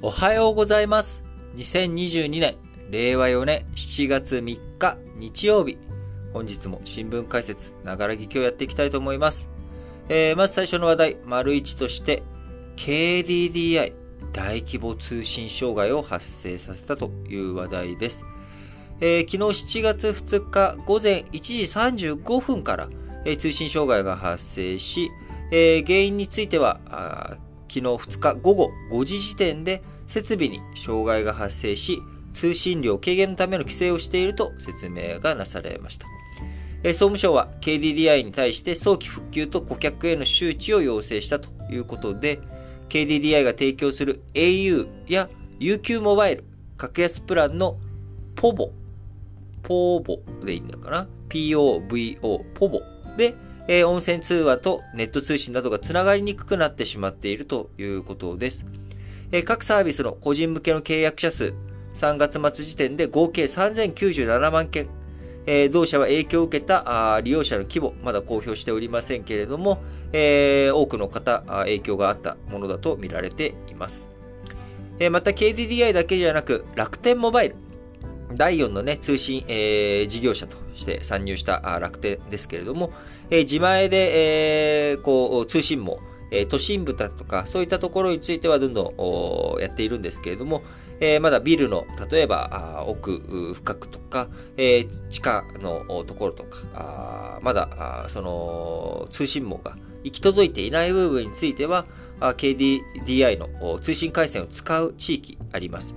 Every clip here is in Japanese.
おはようございます。2022年、令和4年7月3日日曜日。本日も新聞解説、ながら聞きをやっていきたいと思います。えー、まず最初の話題、丸1として、KDDI 大規模通信障害を発生させたという話題です。えー、昨日7月2日午前1時35分から、えー、通信障害が発生し、えー、原因については、昨日2日午後5時時点で設備に障害が発生し、通信量軽減のための規制をしていると説明がなされました。総務省は KDDI に対して早期復旧と顧客への周知を要請したということで、KDDI が提供する au や UQ モバイル、格安プランのポボ、ポーボでいいんだかな ?POVO、ポボで、えー、音声通話とネット通信などがつながりにくくなってしまっているということです。えー、各サービスの個人向けの契約者数、3月末時点で合計3097万件。えー、同社は影響を受けたあ利用者の規模、まだ公表しておりませんけれども、えー、多くの方、影響があったものだと見られています。えー、また KDDI だけじゃなく、楽天モバイル、第4のね、通信、えー、事業者として参入した楽天ですけれども、えー、自前で、えー、こう、通信網、え、都心部だとか、そういったところについてはどんどんやっているんですけれども、え、まだビルの、例えば、奥深くとか、え、地下のところとか、まだ、その、通信網が行き届いていない部分については、KDDI の通信回線を使う地域あります。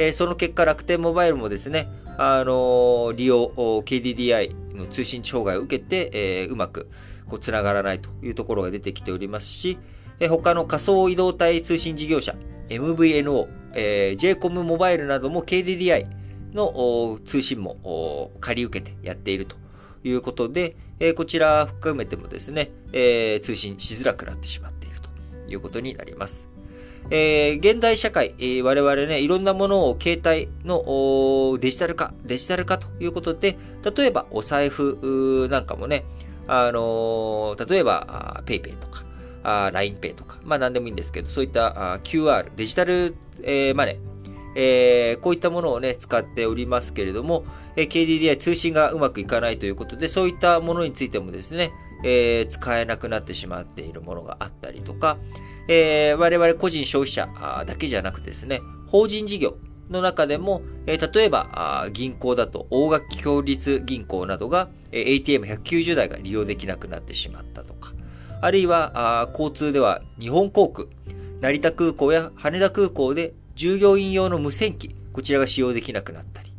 え、その結果、楽天モバイルもですね、あの、利用、KDDI の通信障害を受けて、え、うまく、こう、つながらないというところが出てきておりますし、え、他の仮想移動体通信事業者、MVNO、えー、JCOM モバイルなども KDDI の通信も借り受けてやっているということで、えー、こちら含めてもですね、えー、通信しづらくなってしまっているということになります。えー、現代社会、えー、我々ね、いろんなものを携帯のデジタル化、デジタル化ということで、例えばお財布なんかもね、あのー、例えば PayPay とか、LINEPay とか、まあ何でもいいんですけど、そういったあ QR、デジタル、えー、マネー、えー、こういったものをね、使っておりますけれども、えー、KDDI 通信がうまくいかないということで、そういったものについてもですね、えー、使えなくなってしまっているものがあったりとか、えー、我々個人消費者だけじゃなくてですね、法人事業の中でも、えー、例えば銀行だと大垣共立銀行などが、ATM190 台が利用できなくなってしまったとか、あるいは交通では日本航空、成田空港や羽田空港で従業員用の無線機、こちらが使用できなくなったり、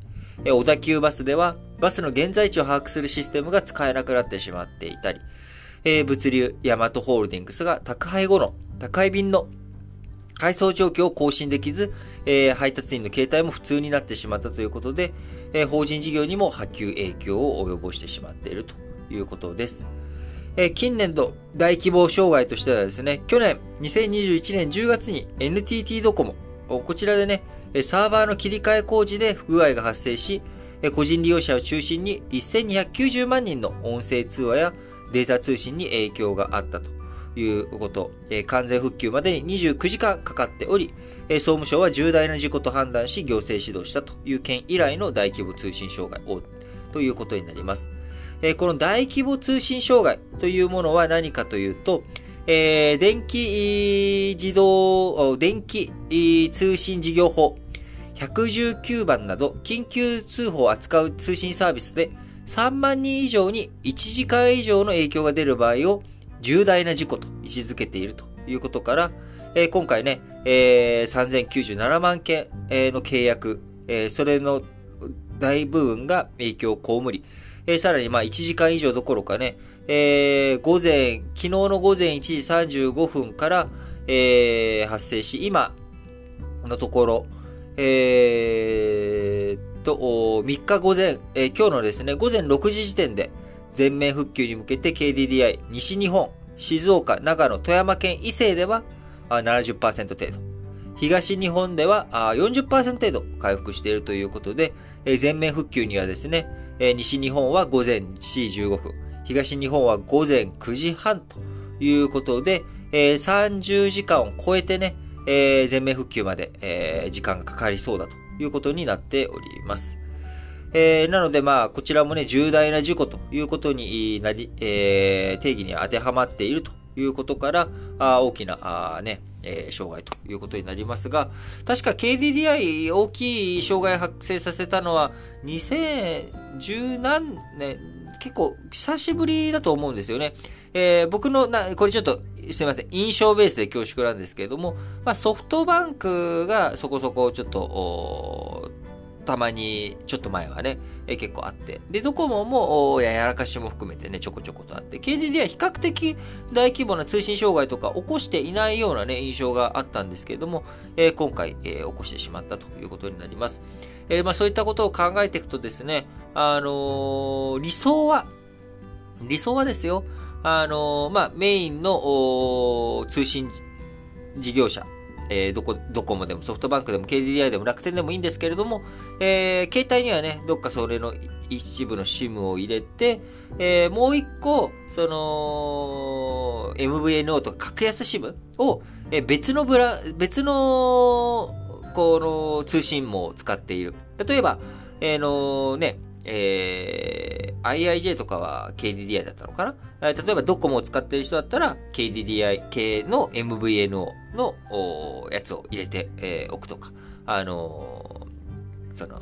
小田急バスではバスの現在地を把握するシステムが使えなくなってしまっていたり、えー、物流ヤマトホールディングスが宅配後の宅配便の配送状況を更新できず、えー、配達員の携帯も普通になってしまったということで、えー、法人事業にも波及影響を及ぼしてしまっているということです。えー、近年度大規模障害としてはですね、去年2021年10月に NTT ドコモ、こちらでね、サーバーの切り替え工事で不具合が発生し、個人利用者を中心に1290万人の音声通話やデータ通信に影響があったということ、完全復旧までに29時間かかっており、総務省は重大な事故と判断し行政指導したという件以来の大規模通信障害をということになります。この大規模通信障害というものは何かというと、電気自動、電気通信事業法119番など緊急通報を扱う通信サービスで3万人以上に1時間以上の影響が出る場合を重大な事故と位置づけているということから、えー、今回ね、えー、3097万件の契約、えー、それの大部分が影響を被り、えー、さらにまあ1時間以上どころかね、えー、午前、昨日の午前1時35分から、えー、発生し、今のところ、えー、と、3日午前、えー、今日のですね、午前6時時点で全面復旧に向けて KDDI 西日本、静岡、長野、富山県以西では70%程度。東日本では40%程度回復しているということで、全面復旧にはですね、西日本は午前7時15分、東日本は午前9時半ということで、30時間を超えてね、えー、全面復旧まで、えー、時間がかかりそうだということになっております。えー、なので、まあ、こちらもね、重大な事故ということになり、えー、定義に当てはまっているということから、あ大きな、あね、えー、障害ということになりますが、確か KDDI 大きい障害発生させたのは2010何年、結構久しぶりだと思うんですよね。えー、僕のな、これちょっとすいません、印象ベースで恐縮なんですけれども、まあ、ソフトバンクがそこそこちょっと、たまに、ちょっと前はね、え結構あって。で、ドコモも、ややらかしも含めてね、ちょこちょことあって、KDD は比較的大規模な通信障害とか起こしていないようなね、印象があったんですけれども、えー、今回、えー、起こしてしまったということになります。えー、まあそういったことを考えていくとですね、あの理想は、理想はですよ、あのまあ、メインの通信事業者、えー、どこ、ドコモでもソフトバンクでも KDDI でも楽天でもいいんですけれども、えー、携帯にはね、どっかそれの一部の SIM を入れて、えー、もう一個、その、MVNO とか格安 SIM を、えー、別のブラ、別の、この通信網を使っている。例えば、えー、のね、えー、IIJ とかは KDDI だったのかな？例えばドコモを使ってる人だったら KDDI 系の MVNO のやつを入れて、えー、おくとか、あのー、その、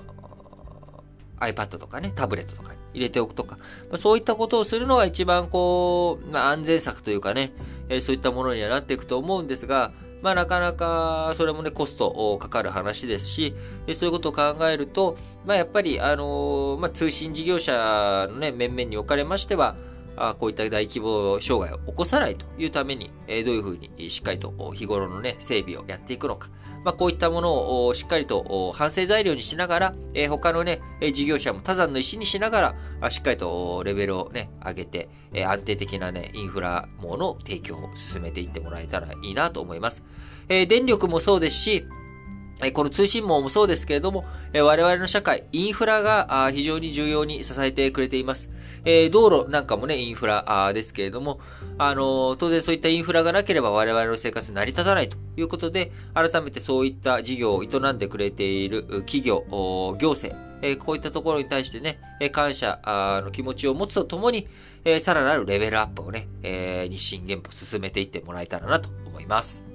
iPad とかね、タブレットとかに入れておくとか、まあ、そういったことをするのが一番こう、まあ、安全策というかね、えー、そういったものにはなっていくと思うんですが、まあなかなかそれもねコストかかる話ですし、でそういうことを考えると、まあやっぱりあのまあ通信事業者のね面々におかれましては、こういった大規模障害を起こさないというために、えどういうふうにしっかりと日頃のね整備をやっていくのか、まあ、こういったものをしっかりと反省材料にしながら、え、他のね、事業者も他山の石にしながら、しっかりとレベルをね、上げて、え、安定的なね、インフラ網の提供を進めていってもらえたらいいなと思います。え、電力もそうですし、この通信網もそうですけれども、我々の社会、インフラが非常に重要に支えてくれています。道路なんかもね、インフラですけれども、あの、当然そういったインフラがなければ我々の生活成り立たないということで、改めてそういった事業を営んでくれている企業、行政、こういったところに対してね、感謝の気持ちを持つとともに、さらなるレベルアップをね、日清原歩進めていってもらえたらなと思います。